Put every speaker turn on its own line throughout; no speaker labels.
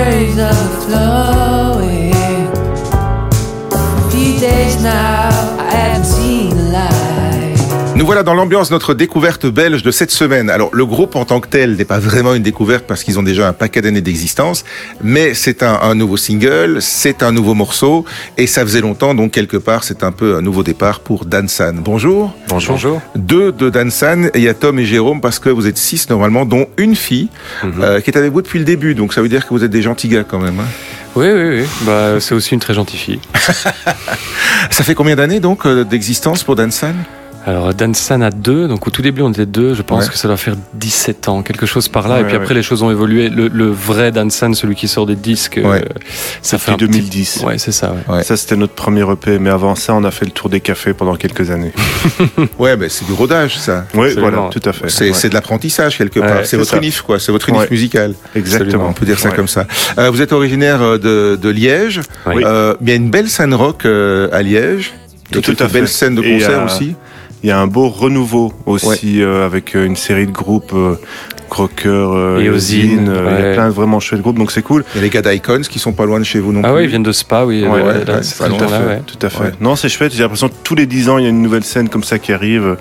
ashtrays are flowing.
Voilà dans l'ambiance notre découverte belge de cette semaine. Alors, le groupe en tant que tel n'est pas vraiment une découverte parce qu'ils ont déjà un paquet d'années d'existence, mais c'est un, un nouveau single, c'est un nouveau morceau, et ça faisait longtemps, donc quelque part, c'est un peu un nouveau départ pour Dansan. Bonjour.
Bonjour. Bonjour.
Deux de Dansan, et il y a Tom et Jérôme parce que vous êtes six normalement, dont une fille euh, qui est avec vous depuis le début, donc ça veut dire que vous êtes des gentils gars quand même. hein.
Oui, oui, oui. Bah, c'est aussi une très gentille fille.
Ça fait combien d'années donc euh, d'existence pour Dansan
Alors, Dansan a deux. Donc, au tout début, on était deux. Je pense
Ouais.
que ça doit faire 17 ans, quelque chose par là.
Ouais,
et puis après,
ouais.
les choses ont évolué. Le, le vrai Dansan, celui qui sort des disques, euh, ça fait
Depuis
un petit-
2010.
Ouais, c'est ça. Ouais.
Ouais.
Ça, c'était notre premier EP, mais avant ça, on a fait le tour des cafés pendant quelques années.
Ouais, ben c'est du rodage ça.
Oui, voilà, tout à fait.
C'est de l'apprentissage quelque part.
c'est
c'est votre
ça.
unif quoi. C'est votre unif
Ouais.
musical.
Exactement.
On peut dire ça
Ouais.
comme ça. Euh, vous êtes originaire euh, de, de Liège.
Oui.
Euh, il y a une belle scène rock euh, à Liège.
Tout à fait.
belles scènes de concert
euh,
aussi.
Il y a un beau renouveau aussi euh, avec euh, une série de groupes. Euh, Crocker, euh,
Eosine,
euh, il y a plein de vraiment chouettes groupes, donc c'est cool.
Il y a les gars d'Icons qui sont pas loin de chez vous non
Ah
plus.
ouais, ils viennent de Spa, oui.
Ouais,
là,
Tout à fait,
ouais.
tout à fait.
Ouais.
Non, c'est chouette. J'ai l'impression que tous les 10 ans, il y a une nouvelle scène comme ça qui arrive.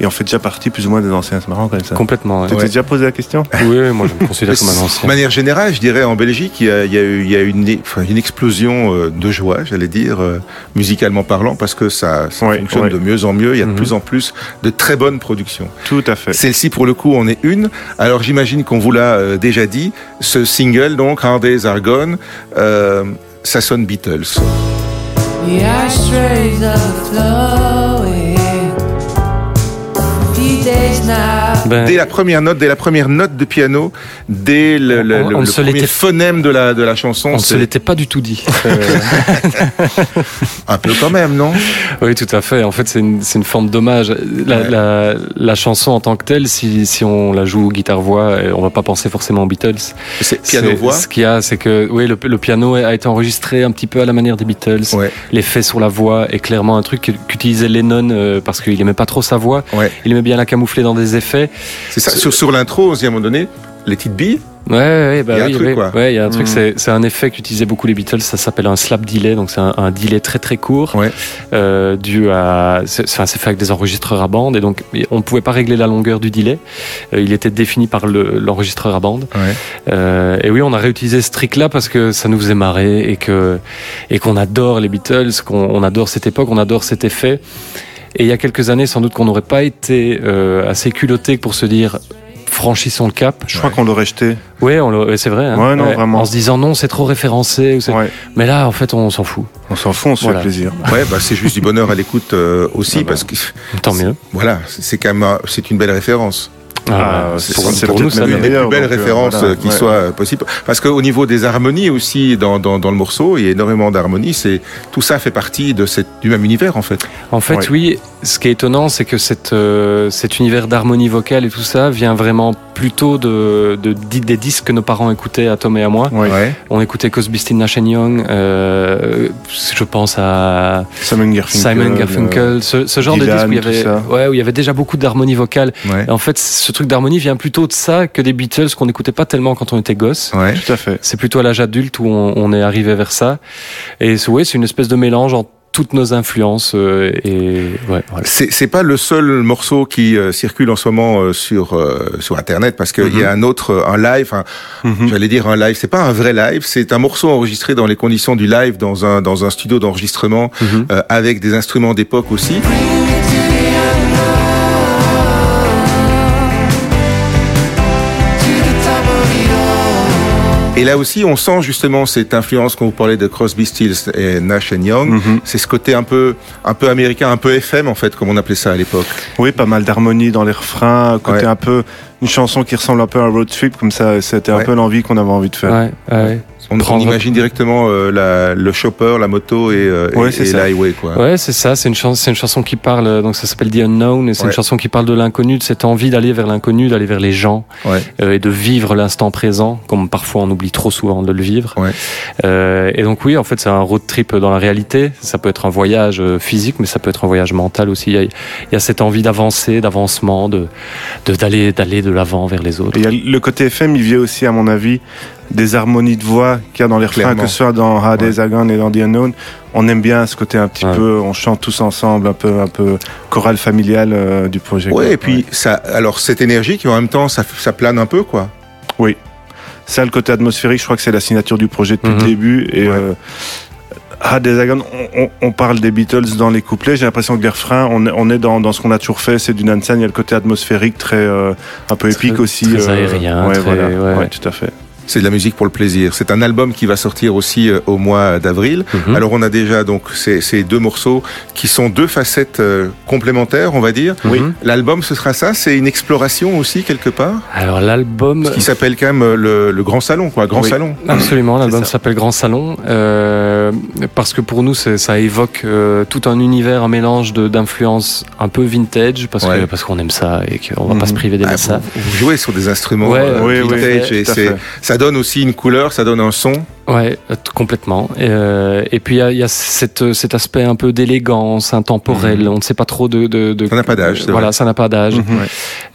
Et on fait déjà partie plus ou moins des anciens. C'est marrant quand même ça.
Complètement. ouais.
Tu t'es déjà posé la question
Oui, oui, moi, je me considère comme un
De
ancien.
manière générale, je dirais en Belgique, il y a, il y a eu, il y a eu une, enfin, une explosion euh, de joie, j'allais dire, euh, musicalement parlant, parce que ça, ça
Ouais,
fonctionne
ouais.
de mieux en mieux. Il y a de
Mhm.
plus en plus de très bonnes productions.
Tout à fait.
Celle-ci, pour le coup, en est une. Alors, j'imagine qu'on vous l'a euh, déjà dit. Ce single, donc, Hard Days Are Gone, euh, ça sonne Beatles.
The now.
Ben,
Dès la première note, dès la première note de piano, dès le, le,
On-
le-
on
le
se
premier phonème de la, de la chanson,
on ne se l'était pas du tout dit.
un peu quand même, non?
Oui, tout à fait. En fait, c'est une, une forme d'hommage. La,
Ouais.
la, la chanson en tant que telle, si, si on la joue guitare-voix, euh, on va pas penser forcément aux Beatles.
C'est piano-voix?
Ce qu'il y a, c'est que oui, le, le piano a été enregistré un petit peu à la manière des Beatles.
Ouais,
L'effet sur la voix est clairement un truc qu'utilisait Lennon euh, parce qu'il aimait pas trop sa voix.
ouais.
Il aimait bien la camoufler dans des effets.
C'est ça. Sur, sur l'intro, on se dit à un moment donné, les petites billes.
Ouais, ouais, bah
Il y a un
oui,
truc,
oui.
quoi.
Ouais, il y a un truc.
Mhm.
C'est, un effet qu'utilisaient beaucoup les Beatles. Ça s'appelle un slap delay. Donc c'est un, un delay très très court,
Ouais.
euh, dû à. C'est, enfin, c'est fait avec des enregistreurs à bande et donc on pouvait pas régler la longueur du delay. Euh, il était défini par le, l'enregistreur à bande.
Ouais.
Euh, et oui, on a réutilisé ce trick-là parce que ça nous faisait marrer et que et qu'on adore les Beatles, qu'on on adore cette époque, on adore cet effet. Et il y a quelques années, sans doute qu'on n'aurait pas été euh, assez culotté pour se dire franchissons le cap.
Je crois qu'on l'aurait jeté.
Oui, c'est vrai. hein.
Ouais, non, vraiment.
En se disant non, c'est trop référencé. ou c'est-
Ouais.
Mais là, en fait, on s'en fout.
On s'en fout, on se
Voilà.
fait plaisir.
Ouais, bah, c'est juste du bonheur à l'écoute euh, aussi,
Ah bah.
parce que
Tant mieux.
voilà, c'est quand même un- c'est une belle référence.
Ah,
c'est-
pour,
c'est
pour nous, ça
Une des plus belles références
voilà,
euh, qui
ouais.
soit euh, possible. Parce qu'au niveau des harmonies aussi, dans, dans, dans le morceau, il y a énormément d'harmonies. C'est tout ça fait partie de cette, du même univers en fait.
En fait,
Ouais.
oui. Ce qui est étonnant, c'est que cette, euh, cet univers d'harmonie vocale et tout ça vient vraiment plutôt de, de, des disques que nos parents écoutaient à Tom et à moi.
Ouais.
Ouais.
On écoutait Cosby, Stills, Nash Young. Euh, je pense à
Simon Garfunkel.
Simon Garfunkel, ce, ce genre
Dylan,
de disque où il y avait, ouais, où il y avait déjà beaucoup d'harmonie vocale. Et en fait, ce truc d'harmonie vient plutôt de ça que des Beatles qu'on n'écoutait pas tellement quand on était gosse.
Ouais.
Tout à fait.
C'est plutôt à l'âge adulte où on, on est arrivé vers ça. Et ouais, c'est une espèce de mélange entre toutes nos influences euh, et ouais, voilà.
C'est pas le seul morceau qui euh, circule en ce moment euh, sur euh, sur internet parce qu'il y a un autre un live
Mhm.
j'allais dire un live c'est pas un vrai live c'est un morceau enregistré dans les conditions du live dans un dans un studio d'enregistrement
Mhm.
euh, avec des instruments d'époque aussi et là aussi on sent justement cette influence quand vous parlez de Crosby, Stills et Nash Young
Mhm.
c'est ce côté un peu un peu américain un peu FM en fait comme on appelait ça à l'époque
Oui, pas mal d'harmonie dans les refrains, côté
Ouais.
un peu une chanson qui ressemble un peu à un road trip, comme ça, c'était
Ouais.
un peu l'envie qu'on avait envie de faire.
Ouais, ouais.
On, imagine directement euh, la, le chopper, la moto et, euh,
Ouais,
et-
c'est
et
ça.
l'highway quoi.
Ouais, c'est ça. C'est une chanson, c'est une chanson qui parle. Donc ça s'appelle The Unknown et c'est
Ouais.
une chanson qui parle de l'inconnu, de cette envie d'aller vers l'inconnu, d'aller vers les gens
Ouais.
euh, et de vivre l'instant présent, comme parfois on oublie trop souvent de le vivre.
Ouais.
Euh, et donc oui, en fait, c'est un road trip dans la réalité. Ça peut être un voyage physique, mais ça peut être un voyage mental aussi. Il y a, il y a cette envie d'avancer, d'avancement, de de- d'aller d'aller de l'avant vers les autres.
Et le côté FM, il vient aussi, à mon avis, des harmonies de voix qu'il y a dans les refrains, que ce soit dans Hades
Ouais.
Agon et dans The Unknown. On aime bien ce côté un petit
Ouais.
peu, on chante tous ensemble, un peu, un peu chorale familiale euh, du projet. Quoi.
et puis ça, alors cette énergie qui en même temps ça, ça plane un peu quoi.
Oui. Ça, le côté atmosphérique, je crois que c'est la signature du projet depuis
Mhm.
le début. Et
Ouais.
euh, Hades Agon, on, on- on parle des Beatles dans les couplets. J'ai l'impression que les refrains, on est, on est dans, dans ce qu'on a toujours fait. C'est du Nansen. Il y a le côté atmosphérique très, euh, un peu
Très-
épique aussi.
très aérien,
Ouais,
très-
voilà.
ouais.
Ouais, tout à fait.
C'est de la musique pour le plaisir. C'est un album qui va sortir aussi euh, au mois d'avril.
Mhm.
Alors on a déjà donc ces, ces deux morceaux qui sont deux facettes euh, complémentaires, on va dire.
Oui.
L'album, ce sera ça? C'est une exploration aussi quelque part,
Alors l'album,
qui s'appelle quand même euh, le, le Grand Salon, quoi. Grand
Oui.
Salon.
Absolument, l'album s'appelle Grand Salon euh, parce que pour nous ça évoque euh, tout un univers, un mélange de- d'influences un peu vintage parce
Ouais.
que parce qu'on aime ça et qu'on va pas
Mhm.
se priver d'aimer
Ah,
ça.
vous, jouez sur des instruments
Ouais,
euh,
oui, oui,
vintage et ça donne aussi une couleur, ça donne un son.
Ouais, euh, complètement. Et, euh, et puis il y a, il y a cette, cet aspect un peu d'élégance, intemporel.
Mhm.
On ne sait pas trop de. de, de
Ça n'a pas d'âge, c'est
Voilà,
vrai.
ça n'a pas d'âge.
Mhm.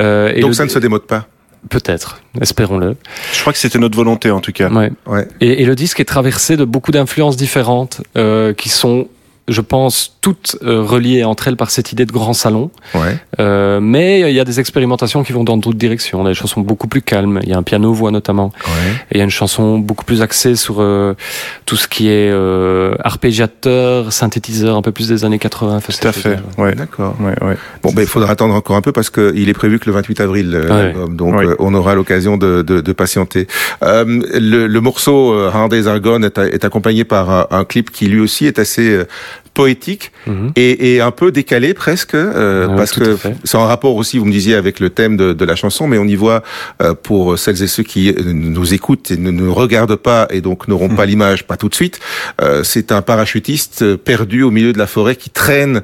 Euh, et
Donc
le-
ça ne se démode pas.
peut-être, espérons-le.
Je crois que c'était notre volonté en tout cas.
Ouais.
Ouais.
Et, et le disque est traversé de beaucoup d'influences différentes euh, qui sont, je pense, toutes euh, reliées entre elles par cette idée de grand salon.
Ouais.
Euh, mais il y a des expérimentations qui vont dans d'autres directions. On a des chansons beaucoup plus calmes. Il y a un piano-voix notamment.
Ouais.
Et il y a une chanson beaucoup plus axée sur euh, tout ce qui est euh, arpégiateur, synthétiseur, un peu plus des années 80. enfin,
Tout à fait. Ouais.
D'accord.
Ouais, ouais.
Bon, ben, il faudra attendre encore un peu parce qu'il est prévu que le 28 avril, euh, donc euh, on aura l'occasion de, de, de patienter. Euh, le, le morceau euh, Hard Days Are Gone est, est accompagné par un, un clip qui lui aussi est assez euh, poétique
Mhm.
et, et un peu décalé presque, euh, parce que c'est en rapport aussi, vous me disiez, avec le thème de, de la chanson, mais on y voit euh, pour celles et ceux qui euh, nous écoutent et ne nous regardent pas et donc n'auront pas l'image, pas tout de suite, euh, c'est un parachutiste perdu au milieu de la forêt qui traîne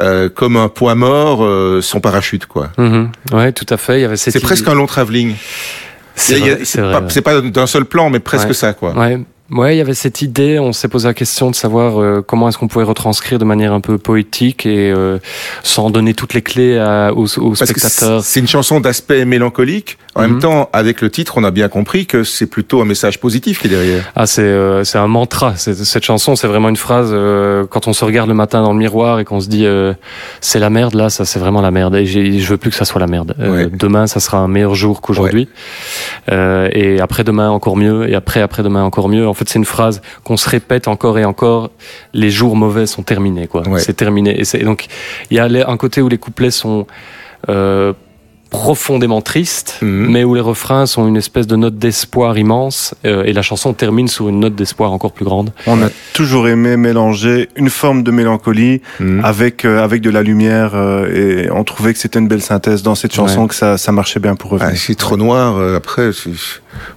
euh, comme un poids mort euh, son parachute, quoi.
Mhm. Ouais, tout à fait. Il y avait cette
C'est presque un long travelling.
C'est
pas,
ouais.
pas d'un seul plan, mais presque
Ouais.
ça, quoi.
Ouais. Ouais, il y avait cette idée. On s'est posé la question de savoir euh, comment est-ce qu'on pouvait retranscrire de manière un peu poétique et euh, sans donner toutes les clés à- aux, aux
Parce
spectateurs.
c'est une chanson d'aspect mélancolique. En
Mhm.
même temps, avec le titre, on a bien compris que c'est plutôt un message positif qui est derrière.
Ah, c'est euh, c'est un mantra. Cette chanson, c'est vraiment une phrase. euh, quand on se regarde le matin dans le miroir et qu'on se dit euh, c'est la merde, là, ça c'est vraiment la merde. Et je veux plus que ça soit la merde. Euh,
Ouais.
Demain, ça sera un meilleur jour qu'aujourd'hui. Euh, et après demain encore mieux. Et après après demain encore mieux. En fait, c'est une phrase qu'on se répète encore et encore. Les jours mauvais sont terminés, quoi.
Ouais.
C'est terminé. Et, donc il y a un côté où les couplets sont euh, profondément tristes,
Mhm.
mais où les refrains sont une espèce de note d'espoir immense, euh, et la chanson termine sur une note d'espoir encore plus grande.
On a toujours aimé mélanger une forme de mélancolie
Mhm.
avec euh, avec de la lumière euh, et on trouvait que c'était une belle synthèse dans cette chanson
Ouais.
que ça ça marchait bien pour eux.
Ah, c'est trop noir. euh, après, c'est-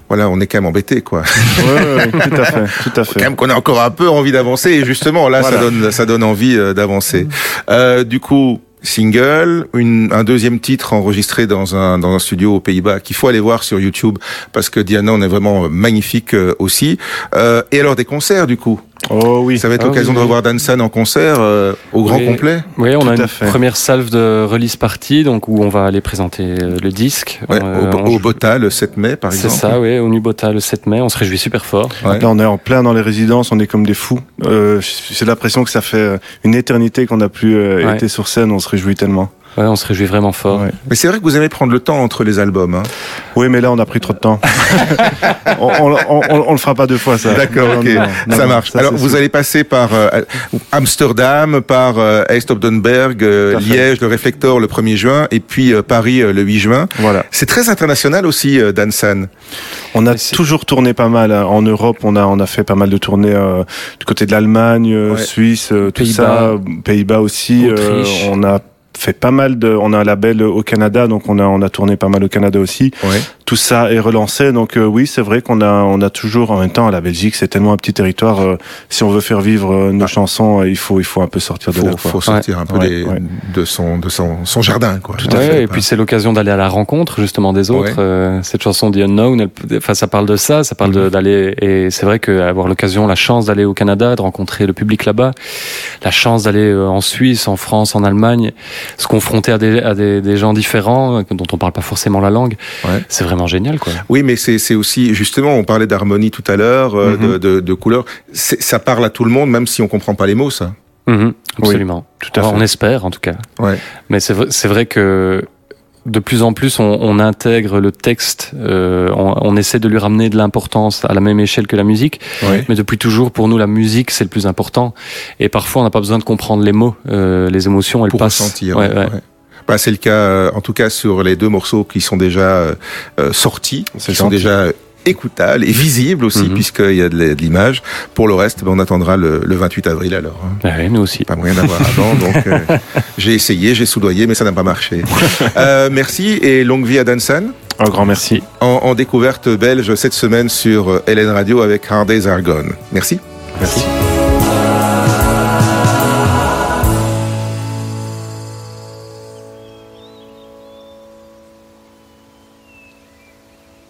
voilà, on est quand même embêté, quoi.
Ouais, ouais, ouais, tout à fait, tout à
Quand
fait.
même qu'on a encore un peu envie d'avancer. Et justement, là, ça donne, ça donne envie euh, d'avancer. Euh, du coup. Single, un deuxième titre enregistré dans un dans un studio aux Pays-Bas qu'il faut aller voir sur YouTube parce que Diana on est vraiment euh, magnifique euh, aussi. Euh, et alors des concerts du coup?
Oh oui.
Ça va être
Ah
l'occasion
oui,
de revoir Dan San en concert euh, au grand
Oui.
complet.
Oui, on
Tout
a une
fait.
première salve de release party, donc où on va aller présenter euh, le disque.
Ouais,
Euh,
au,
on-
au Bota le 7 mai par
C'est
exemple.
ça, oui, au Nubota le 7 mai. On se réjouit super fort.
Ouais.
Là, on est en plein dans les résidences, on est comme des fous. Euh, J'ai l'impression que ça fait euh, une éternité qu'on n'a plus euh,
Ouais.
été sur scène, on se réjouit tellement.
Ouais, on se réjouit vraiment fort.
Ouais.
Mais c'est vrai que vous aimez prendre le temps entre les albums. Hein.
Oui, mais là, on a pris trop de temps. on, on, on, on le fera pas deux fois, ça.
D'accord, ok,
non, non,
ça
non,
marche.
ça,
Alors vous
sûr.
allez passer par euh, Amsterdam, par euh, Eindhoven, euh. Liège, le Réflector le 1er juin, et puis euh, Paris euh, le 8 juin.
Voilà.
C'est très international aussi, euh, Dan San.
On a toujours tourné pas mal hein. en Europe. On a on a fait pas mal de tournées euh, du côté de l'Allemagne, euh,
Ouais.
Suisse, euh, tout ça, Pays-Bas aussi. euh, on a fait pas mal de. On a un label au Canada, donc on a on a tourné pas mal au Canada aussi. Tout ça est relancé. Donc euh, oui, c'est vrai qu'on a, on a toujours, en même temps, la Belgique, c'est tellement un petit territoire. euh, si on veut faire vivre euh, nos
Ah.
chansons, euh, il faut, il faut un peu sortir de
faut,
là. quoi.
faut sortir un peu
Ouais,
des-
ouais.
de son de son, son jardin quoi. Tout
Ouais, et puis c'est l'occasion d'aller à la rencontre justement des autres.
Ouais.
Euh, cette chanson The Unknown, elle enfin ça parle de ça, ça parle de-
Mhm.
d'aller et c'est vrai qu'avoir l'occasion, la chance d'aller au Canada, de rencontrer le public là-bas, la chance d'aller euh, en Suisse, en France, en Allemagne, se confronter à des à des, des gens différents dont on parle pas forcément la langue,
Ouais.
c'est vraiment génial quoi.
Oui, mais c'est aussi justement, on parlait d'harmonie tout à l'heure, euh,
Mhm.
de, de, de couleurs. Ça parle à tout le monde, même si on comprend pas les mots, ça.
Mhm, absolument.
Tout à
Alors,
fait.
on espère en tout cas.
Ouais.
Mais c'est vrai, que de plus en plus, on, on intègre le texte, euh, on, on essaie de lui ramener de l'importance à la même échelle que la musique. Mais depuis toujours, pour nous, la musique, c'est le plus important. Et parfois, on n'a pas besoin de comprendre les mots, euh, les émotions, elles
Pour
passent.
ressentir.
Ouais,
ouais,
ouais.
Bah, c'est le cas, euh, en tout cas, sur les deux morceaux qui sont déjà euh, euh, sortis, qui sont déjà écoutables et visibles aussi,
Mhm.
puisqu'il y a de l'image. Pour le reste, ben, on attendra le, le 28 avril alors. hein.
Bah ouais, nous aussi.
Pas moyen d'avoir avant, donc euh, j'ai essayé, j'ai soudoyé, mais ça n'a pas marché. Euh, merci et longue vie à Dansan.
Un grand merci.
En, en découverte belge cette semaine sur LN Radio avec Hard Days Are Gone. Merci.
Merci.